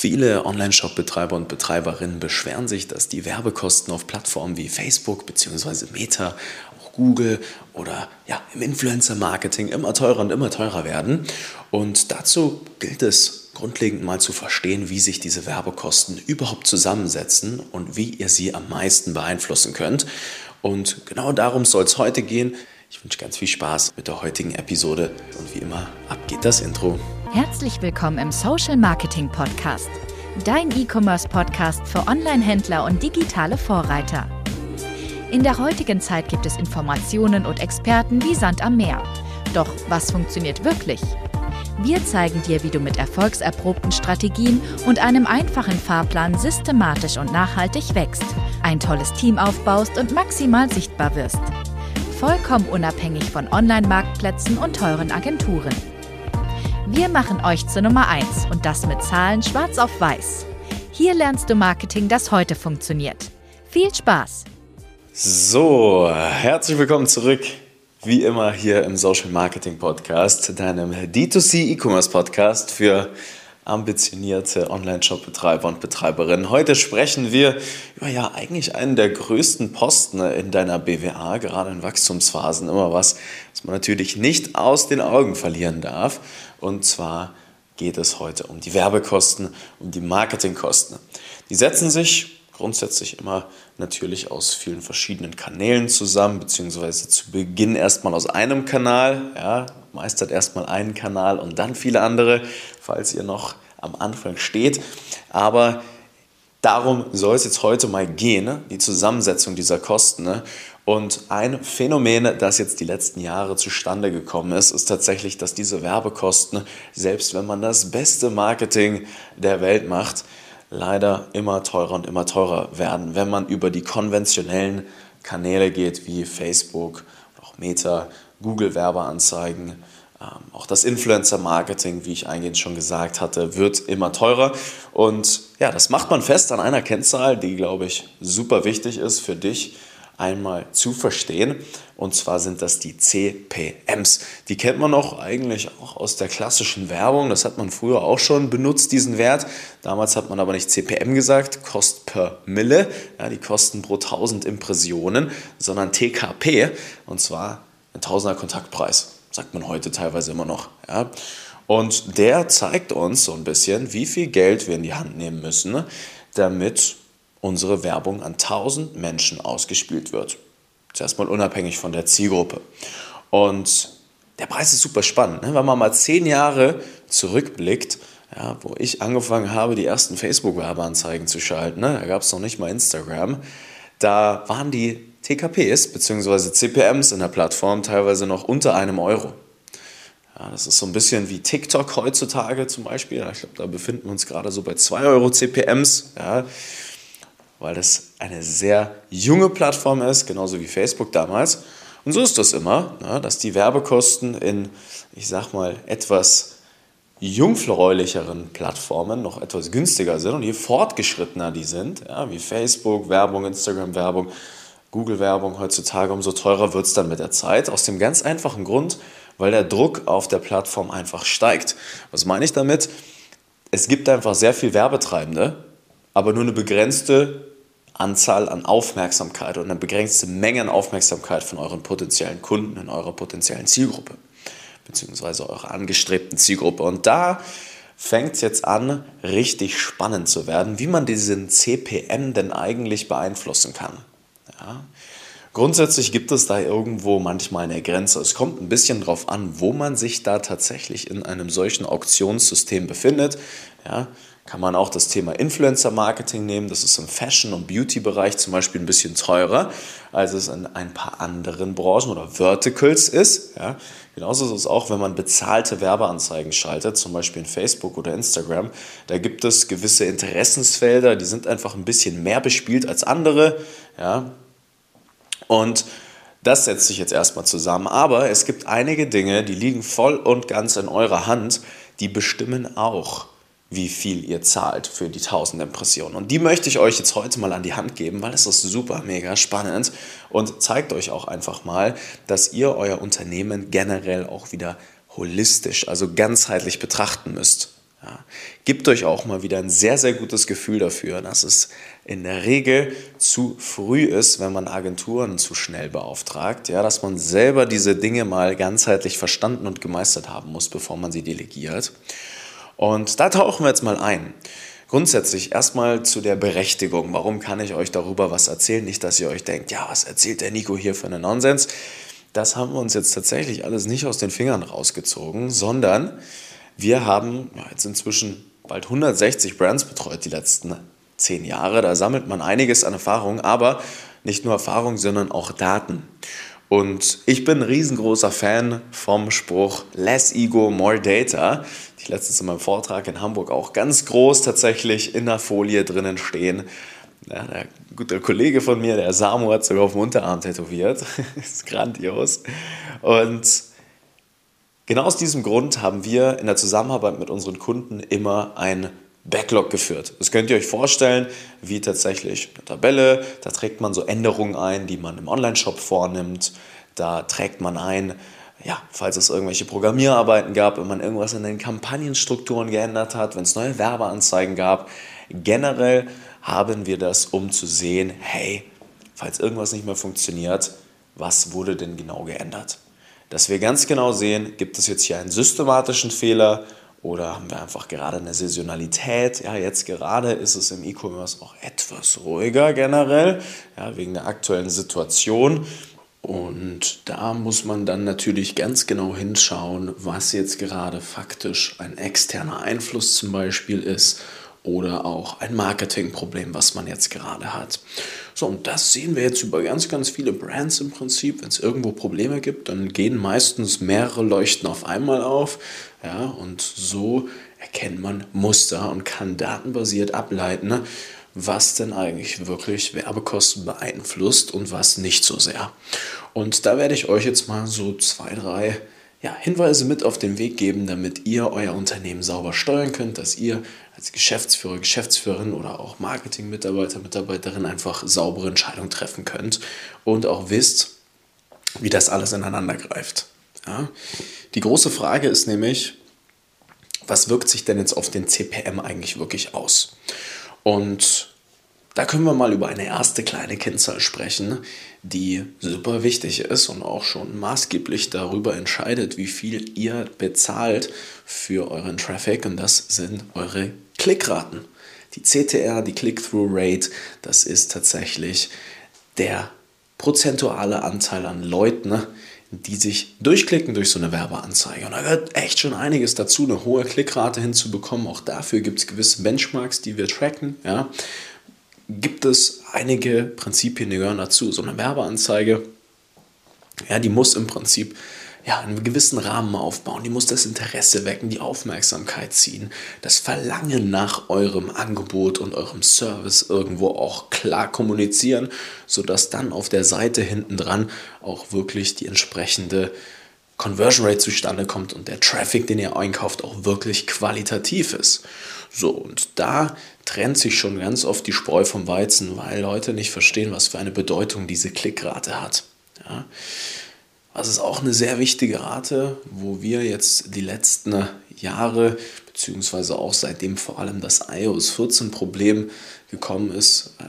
Viele Online-Shop-Betreiber und Betreiberinnen beschweren sich, dass die Werbekosten auf Plattformen wie Facebook bzw. Meta, auch Google oder ja, im Influencer-Marketing immer teurer und immer teurer werden. Und dazu gilt es grundlegend mal zu verstehen, wie sich diese Werbekosten überhaupt zusammensetzen und wie ihr sie am meisten beeinflussen könnt. Und genau darum soll es heute gehen. Ich wünsche ganz viel Spaß mit der heutigen Episode und wie immer, ab geht das Intro. Herzlich willkommen im Social Marketing Podcast, dein E-Commerce Podcast für Online-Händler und digitale Vorreiter. In der heutigen Zeit gibt es Informationen und Experten wie Sand am Meer. Doch was funktioniert wirklich? Wir zeigen dir, wie du mit erfolgserprobten Strategien und einem einfachen Fahrplan systematisch und nachhaltig wächst, ein tolles Team aufbaust und maximal sichtbar wirst. Vollkommen unabhängig von Online-Marktplätzen und teuren Agenturen. Wir machen euch zur Nummer 1 und das mit Zahlen schwarz auf weiß. Hier lernst du Marketing, das heute funktioniert. Viel Spaß! So, herzlich willkommen zurück. Wie immer hier im Social Marketing Podcast, deinem D2C E-Commerce Podcast für ambitionierte Online-Shop-Betreiber und Betreiberinnen. Heute sprechen wir über ja eigentlich einen der größten Posten in deiner BWA, gerade in Wachstumsphasen, immer was, was man natürlich nicht aus den Augen verlieren darf. Und zwar geht es heute um die Werbekosten, um die Marketingkosten. Die setzen sich grundsätzlich immer natürlich aus vielen verschiedenen Kanälen zusammen, beziehungsweise zu Beginn erstmal aus einem Kanal, ja, meistert erstmal einen Kanal und dann viele andere, falls ihr noch am Anfang steht. Aber darum soll es jetzt heute mal gehen, ne? die Zusammensetzung dieser Kosten. Ne? Und ein Phänomen, das jetzt die letzten Jahre zustande gekommen ist, ist tatsächlich, dass diese Werbekosten, selbst wenn man das beste Marketing der Welt macht, leider immer teurer und immer teurer werden, wenn man über die konventionellen Kanäle geht, wie Facebook, auch Meta, Google Werbeanzeigen. Ähm, auch das Influencer-Marketing, wie ich eingehend schon gesagt hatte, wird immer teurer. Und ja, das macht man fest an einer Kennzahl, die, glaube ich, super wichtig ist für dich einmal zu verstehen. Und zwar sind das die CPMs. Die kennt man auch eigentlich auch aus der klassischen Werbung. Das hat man früher auch schon benutzt, diesen Wert. Damals hat man aber nicht CPM gesagt, Cost per Mille, ja, die Kosten pro 1000 Impressionen, sondern TKP. Und zwar ein Tausender Kontaktpreis. Sagt man heute teilweise immer noch. Ja. Und der zeigt uns so ein bisschen, wie viel Geld wir in die Hand nehmen müssen, damit unsere Werbung an 1000 Menschen ausgespielt wird. Zuerst mal unabhängig von der Zielgruppe. Und der Preis ist super spannend. Ne? Wenn man mal zehn Jahre zurückblickt, ja, wo ich angefangen habe, die ersten Facebook-Werbeanzeigen zu schalten, ne? da gab es noch nicht mal Instagram, da waren die TKPs bzw. CPMs in der Plattform teilweise noch unter einem Euro. Ja, das ist so ein bisschen wie TikTok heutzutage zum Beispiel. Ich glaube, da befinden wir uns gerade so bei 2 Euro CPMs. Ja weil das eine sehr junge Plattform ist, genauso wie Facebook damals. Und so ist das immer, ne, dass die Werbekosten in, ich sag mal, etwas jungfräulicheren Plattformen noch etwas günstiger sind und je fortgeschrittener die sind, wie Facebook, Werbung, Instagram-Werbung, Google-Werbung heutzutage, umso teurer wird es dann mit der Zeit. Aus dem ganz einfachen Grund, weil der Druck auf der Plattform einfach steigt. Was meine ich damit? Es gibt einfach sehr viel Werbetreibende, aber nur eine begrenzte Anzahl an Aufmerksamkeit und eine begrenzte Menge an Aufmerksamkeit von euren potenziellen Kunden in eurer potenziellen Zielgruppe, beziehungsweise eurer angestrebten Zielgruppe. Und da fängt es jetzt an, richtig spannend zu werden, wie man diesen CPM denn eigentlich beeinflussen kann. Ja. Grundsätzlich gibt es da irgendwo manchmal eine Grenze. Es kommt ein bisschen darauf an, wo man sich da tatsächlich in einem solchen Auktionssystem befindet. Ja, kann man auch das Thema Influencer-Marketing nehmen. Das ist im Fashion- und Beauty-Bereich zum Beispiel ein bisschen teurer, als es in ein paar anderen Branchen oder Verticals ist. Ja. Genauso ist es auch, wenn man bezahlte Werbeanzeigen schaltet, zum Beispiel in Facebook oder Instagram. Da gibt es gewisse Interessensfelder, die sind einfach ein bisschen mehr bespielt als andere. Ja. Und das setzt sich jetzt erstmal zusammen. Aber es gibt einige Dinge, die liegen voll und ganz in eurer Hand, die bestimmen auch wie viel ihr zahlt für die 1000 Impressionen. Und die möchte ich euch jetzt heute mal an die Hand geben, weil es ist super mega spannend und zeigt euch auch einfach mal, dass ihr euer Unternehmen generell auch wieder holistisch, also ganzheitlich betrachten müsst. Ja, gebt euch auch mal wieder ein sehr, sehr gutes Gefühl dafür, dass es in der Regel zu früh ist, wenn man Agenturen zu schnell beauftragt, ja, dass man selber diese Dinge mal ganzheitlich verstanden und gemeistert haben muss, bevor man sie delegiert. Und da tauchen wir jetzt mal ein. Grundsätzlich erstmal zu der Berechtigung. Warum kann ich euch darüber was erzählen? Nicht, dass ihr euch denkt, ja, was erzählt der Nico hier für einen Nonsens? Das haben wir uns jetzt tatsächlich alles nicht aus den Fingern rausgezogen, sondern wir haben jetzt inzwischen bald 160 Brands betreut die letzten zehn Jahre. Da sammelt man einiges an Erfahrung, aber nicht nur Erfahrung, sondern auch Daten. Und ich bin ein riesengroßer Fan vom Spruch Less Ego, More Data. Die letztens in meinem Vortrag in Hamburg auch ganz groß tatsächlich in der Folie drinnen stehen. Ja, der gute Kollege von mir, der Samu, hat sogar auf dem Unterarm tätowiert. ist grandios. Und Genau aus diesem Grund haben wir in der Zusammenarbeit mit unseren Kunden immer ein Backlog geführt. Das könnt ihr euch vorstellen, wie tatsächlich eine Tabelle. Da trägt man so Änderungen ein, die man im Online-Shop vornimmt. Da trägt man ein, ja, falls es irgendwelche Programmierarbeiten gab, wenn man irgendwas in den Kampagnenstrukturen geändert hat, wenn es neue Werbeanzeigen gab. Generell haben wir das, um zu sehen, hey, falls irgendwas nicht mehr funktioniert, was wurde denn genau geändert? dass wir ganz genau sehen, gibt es jetzt hier einen systematischen Fehler oder haben wir einfach gerade eine Saisonalität. Ja, jetzt gerade ist es im E-Commerce auch etwas ruhiger generell, ja, wegen der aktuellen Situation. Und da muss man dann natürlich ganz genau hinschauen, was jetzt gerade faktisch ein externer Einfluss zum Beispiel ist oder auch ein Marketingproblem, was man jetzt gerade hat. So, und das sehen wir jetzt über ganz, ganz viele Brands im Prinzip. Wenn es irgendwo Probleme gibt, dann gehen meistens mehrere Leuchten auf einmal auf. Ja, und so erkennt man Muster und kann datenbasiert ableiten, was denn eigentlich wirklich Werbekosten beeinflusst und was nicht so sehr. Und da werde ich euch jetzt mal so zwei, drei ja, Hinweise mit auf den Weg geben, damit ihr euer Unternehmen sauber steuern könnt, dass ihr als Geschäftsführer, Geschäftsführerin oder auch Marketing-Mitarbeiter, Mitarbeiterin einfach saubere Entscheidungen treffen könnt und auch wisst, wie das alles ineinander greift. Ja? Die große Frage ist nämlich, was wirkt sich denn jetzt auf den CPM eigentlich wirklich aus? Und da können wir mal über eine erste kleine Kennzahl sprechen, die super wichtig ist und auch schon maßgeblich darüber entscheidet, wie viel ihr bezahlt für euren Traffic und das sind eure Klickraten. Die CTR, die Click-Through-Rate, das ist tatsächlich der prozentuale Anteil an Leuten, die sich durchklicken durch so eine Werbeanzeige. Und da gehört echt schon einiges dazu, eine hohe Klickrate hinzubekommen. Auch dafür gibt es gewisse Benchmarks, die wir tracken. Ja gibt es einige Prinzipien, die gehören dazu. So eine Werbeanzeige, ja, die muss im Prinzip ja, einen gewissen Rahmen aufbauen. Die muss das Interesse wecken, die Aufmerksamkeit ziehen, das Verlangen nach eurem Angebot und eurem Service irgendwo auch klar kommunizieren, sodass dann auf der Seite hinten dran auch wirklich die entsprechende Conversion Rate zustande kommt und der Traffic, den ihr einkauft, auch wirklich qualitativ ist. So, und da trennt sich schon ganz oft die Spreu vom Weizen, weil Leute nicht verstehen, was für eine Bedeutung diese Klickrate hat. Ja. Das ist auch eine sehr wichtige Rate, wo wir jetzt die letzten Jahre, beziehungsweise auch seitdem vor allem das iOS 14 Problem gekommen ist, äh,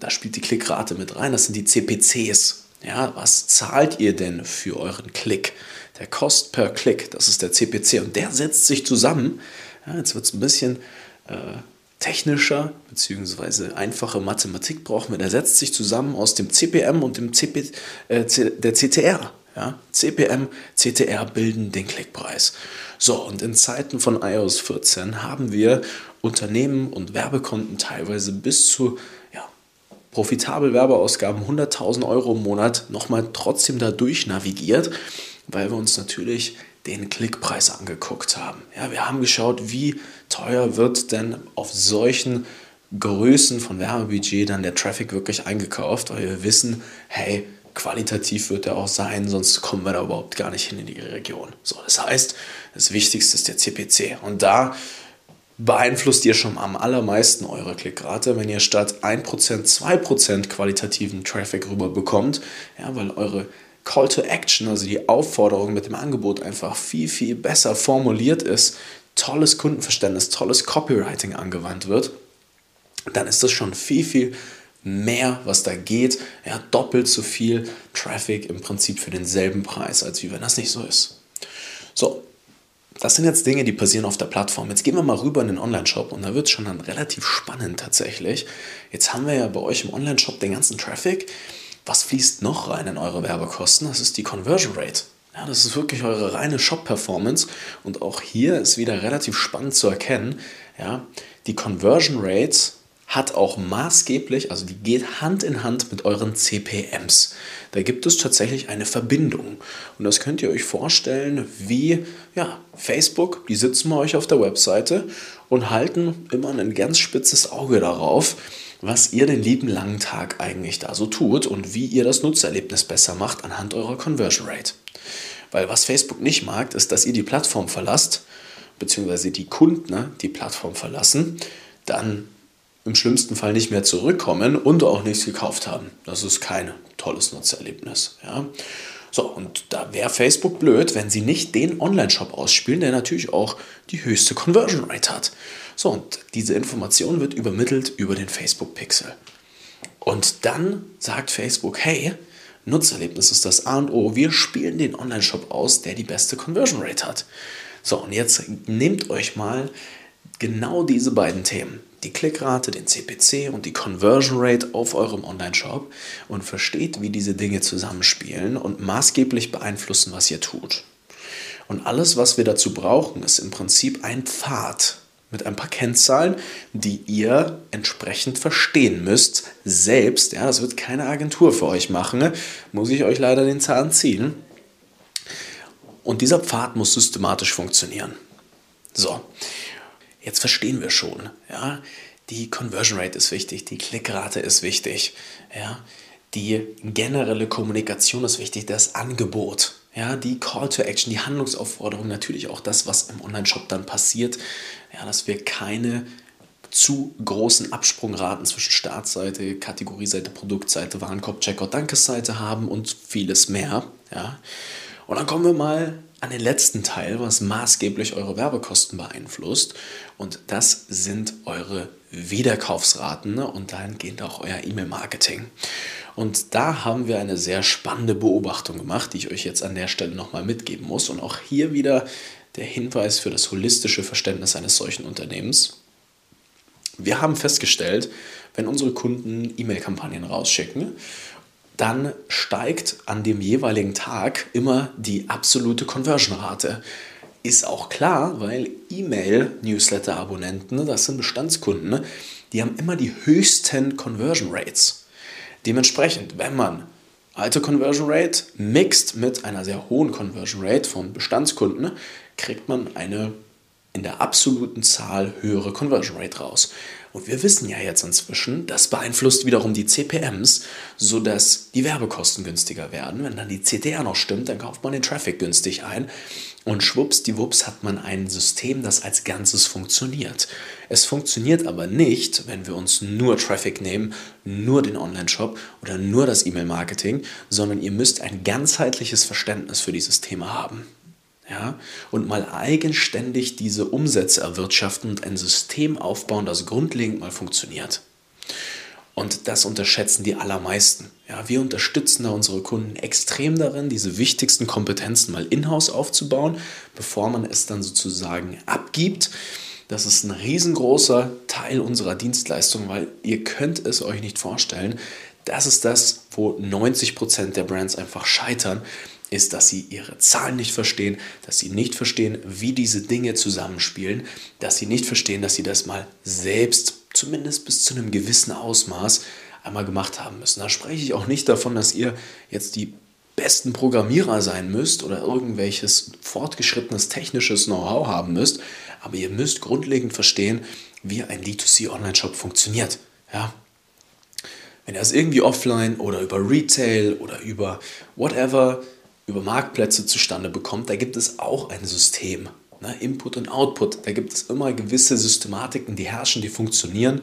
da spielt die Klickrate mit rein. Das sind die CPCs. Ja, was zahlt ihr denn für euren Klick? Der Cost per Klick, das ist der CPC und der setzt sich zusammen. Ja, jetzt wird es ein bisschen äh, technischer bzw. einfache Mathematik brauchen wir. Der setzt sich zusammen aus dem CPM und dem CP, äh, der CTR. Ja? CPM, CTR bilden den Klickpreis. So, und in Zeiten von iOS 14 haben wir Unternehmen und Werbekonten teilweise bis zu ja, profitabel Werbeausgaben 100.000 Euro im Monat nochmal trotzdem da durch navigiert, weil wir uns natürlich den Klickpreis angeguckt haben. Ja, wir haben geschaut, wie teuer wird denn auf solchen Größen von Werbebudget dann der Traffic wirklich eingekauft, weil wir wissen, hey, qualitativ wird er auch sein, sonst kommen wir da überhaupt gar nicht hin in die Region. So, das heißt, das Wichtigste ist der CPC. Und da beeinflusst ihr schon am allermeisten eure Klickrate, wenn ihr statt 1%, 2% qualitativen Traffic rüber bekommt, ja, weil eure Call to Action, also die Aufforderung mit dem Angebot einfach viel, viel besser formuliert ist, tolles Kundenverständnis, tolles Copywriting angewandt wird, dann ist das schon viel, viel mehr, was da geht. Ja, doppelt so viel Traffic im Prinzip für denselben Preis, als wie wenn das nicht so ist. So, das sind jetzt Dinge, die passieren auf der Plattform. Jetzt gehen wir mal rüber in den Online-Shop und da wird es schon dann relativ spannend tatsächlich. Jetzt haben wir ja bei euch im Online-Shop den ganzen Traffic. Was fließt noch rein in eure Werbekosten? Das ist die Conversion Rate. Ja, das ist wirklich eure reine Shop-Performance. Und auch hier ist wieder relativ spannend zu erkennen, ja, die Conversion Rates hat auch maßgeblich, also die geht Hand in Hand mit euren CPMs. Da gibt es tatsächlich eine Verbindung. Und das könnt ihr euch vorstellen wie ja, Facebook, die sitzen bei euch auf der Webseite und halten immer ein ganz spitzes Auge darauf, was ihr den lieben langen Tag eigentlich da so tut und wie ihr das Nutzererlebnis besser macht anhand eurer Conversion Rate. Weil was Facebook nicht mag, ist, dass ihr die Plattform verlasst, beziehungsweise die Kunden ne, die Plattform verlassen, dann im schlimmsten Fall nicht mehr zurückkommen und auch nichts gekauft haben. Das ist kein tolles Nutzererlebnis. Ja. So, und da wäre Facebook blöd, wenn sie nicht den Online-Shop ausspielen, der natürlich auch die höchste Conversion Rate hat. So, und diese Information wird übermittelt über den Facebook Pixel. Und dann sagt Facebook, hey, Nutzererlebnis ist das A und O. Wir spielen den Online-Shop aus, der die beste Conversion Rate hat. So, und jetzt nehmt euch mal genau diese beiden Themen, die Klickrate, den CPC und die Conversion Rate auf eurem Online-Shop und versteht, wie diese Dinge zusammenspielen und maßgeblich beeinflussen, was ihr tut. Und alles, was wir dazu brauchen, ist im Prinzip ein Pfad mit ein paar Kennzahlen, die ihr entsprechend verstehen müsst. Selbst, ja, das wird keine Agentur für euch machen, ne? muss ich euch leider den Zahn ziehen. Und dieser Pfad muss systematisch funktionieren. So, jetzt verstehen wir schon, ja, die Conversion Rate ist wichtig, die Klickrate ist wichtig, ja, die generelle Kommunikation ist wichtig, das Angebot, ja, die Call to Action, die Handlungsaufforderung, natürlich auch das, was im Online-Shop dann passiert, ja, dass wir keine zu großen Absprungraten zwischen Startseite, Kategorieseite, Produktseite, Warenkorb, Checkout, Dankesseite haben und vieles mehr. Ja. Und dann kommen wir mal an den letzten Teil, was maßgeblich eure Werbekosten beeinflusst. Und das sind eure Wiederkaufsraten ne? und dahingehend auch euer E-Mail-Marketing. Und da haben wir eine sehr spannende Beobachtung gemacht, die ich euch jetzt an der Stelle nochmal mitgeben muss. Und auch hier wieder der Hinweis für das holistische Verständnis eines solchen Unternehmens. Wir haben festgestellt, wenn unsere Kunden E-Mail-Kampagnen rausschicken dann steigt an dem jeweiligen Tag immer die absolute Conversion-Rate. Ist auch klar, weil E-Mail-Newsletter-Abonnenten, das sind Bestandskunden, die haben immer die höchsten Conversion Rates. Dementsprechend, wenn man alte Conversion Rate mixt mit einer sehr hohen Conversion Rate von Bestandskunden, kriegt man eine in der absoluten Zahl höhere Conversion Rate raus. Und wir wissen ja jetzt inzwischen, das beeinflusst wiederum die CPMs, sodass die Werbekosten günstiger werden. Wenn dann die CTR noch stimmt, dann kauft man den Traffic günstig ein und schwuppsdiwupps hat man ein System, das als Ganzes funktioniert. Es funktioniert aber nicht, wenn wir uns nur Traffic nehmen, nur den Online-Shop oder nur das E-Mail-Marketing, sondern ihr müsst ein ganzheitliches Verständnis für dieses Thema haben ja, und mal eigenständig diese Umsätze erwirtschaften und ein System aufbauen, das grundlegend mal funktioniert. Und das unterschätzen die allermeisten. Ja, wir unterstützen da unsere Kunden extrem darin, diese wichtigsten Kompetenzen mal in-house aufzubauen, bevor man es dann sozusagen abgibt. Das ist ein riesengroßer Teil unserer Dienstleistung, weil ihr könnt es euch nicht vorstellen. Das ist das, wo 90 Prozent der Brands einfach scheitern, ist, dass sie ihre Zahlen nicht verstehen, dass sie nicht verstehen, wie diese Dinge zusammenspielen, dass sie nicht verstehen, dass sie das mal selbst, zumindest bis zu einem gewissen Ausmaß, einmal gemacht haben müssen. Da spreche ich auch nicht davon, dass ihr jetzt die besten Programmierer sein müsst oder irgendwelches fortgeschrittenes technisches Know-how haben müsst, aber ihr müsst grundlegend verstehen, wie ein D2C Online-Shop funktioniert. Ja, wenn ihr es irgendwie offline oder über Retail oder über whatever über Marktplätze zustande bekommt, da gibt es auch ein System. Ne? Input und Output, da gibt es immer gewisse Systematiken, die herrschen, die funktionieren.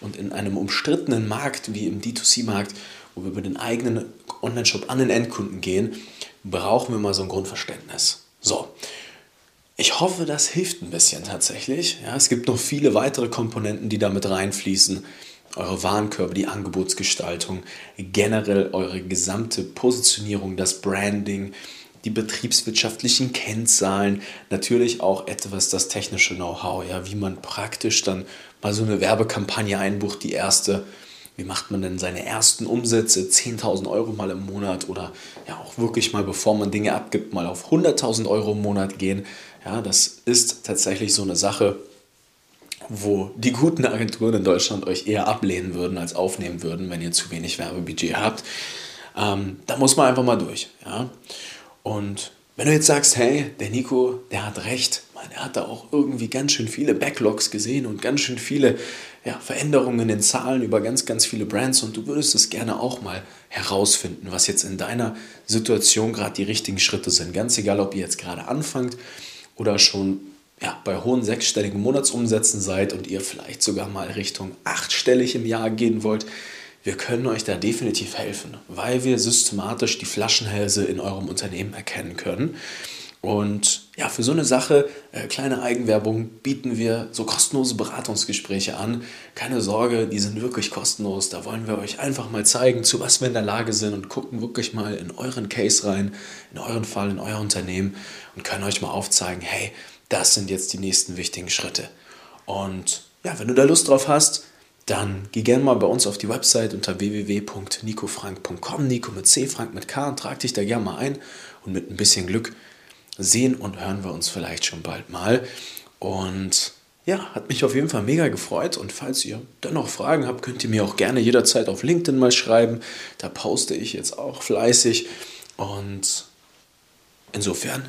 Und in einem umstrittenen Markt wie im D2C-Markt, wo wir über den eigenen Online-Shop an den Endkunden gehen, brauchen wir mal so ein Grundverständnis. So, ich hoffe, das hilft ein bisschen tatsächlich. Ja, es gibt noch viele weitere Komponenten, die damit reinfließen. Eure Warenkörbe, die Angebotsgestaltung, generell eure gesamte Positionierung, das Branding, die betriebswirtschaftlichen Kennzahlen, natürlich auch etwas das technische Know-how, ja, wie man praktisch dann mal so eine Werbekampagne einbucht, die erste. Wie macht man denn seine ersten Umsätze, 10.000 Euro mal im Monat oder ja auch wirklich mal, bevor man Dinge abgibt, mal auf 100.000 Euro im Monat gehen. Ja, das ist tatsächlich so eine Sache, wo die guten Agenturen in Deutschland euch eher ablehnen würden, als aufnehmen würden, wenn ihr zu wenig Werbebudget habt. Ähm, da muss man einfach mal durch. Ja? Und wenn du jetzt sagst, hey, der Nico, der hat recht, man, er hat da auch irgendwie ganz schön viele Backlogs gesehen und ganz schön viele ja, Veränderungen in den Zahlen über ganz, ganz viele Brands und du würdest es gerne auch mal herausfinden, was jetzt in deiner Situation gerade die richtigen Schritte sind. Ganz egal, ob ihr jetzt gerade anfangt oder schon ja, bei hohen sechsstelligen Monatsumsätzen seid und ihr vielleicht sogar mal Richtung achtstellig im Jahr gehen wollt, wir können euch da definitiv helfen, weil wir systematisch die Flaschenhälse in eurem Unternehmen erkennen können. Und ja, für so eine Sache, äh, kleine Eigenwerbung, bieten wir so kostenlose Beratungsgespräche an. Keine Sorge, die sind wirklich kostenlos. Da wollen wir euch einfach mal zeigen, zu was wir in der Lage sind und gucken wirklich mal in euren Case rein, in euren Fall, in euer Unternehmen und können euch mal aufzeigen, hey, das sind jetzt die nächsten wichtigen Schritte. Und ja, wenn du da Lust drauf hast, dann geh gerne mal bei uns auf die Website unter www.nicofrank.com, Nico mit C, Frank mit K und trag dich da gerne mal ein und mit ein bisschen Glück sehen und hören wir uns vielleicht schon bald mal. Und ja, hat mich auf jeden Fall mega gefreut. Und falls ihr dann noch Fragen habt, könnt ihr mir auch gerne jederzeit auf LinkedIn mal schreiben. Da poste ich jetzt auch fleißig. Und insofern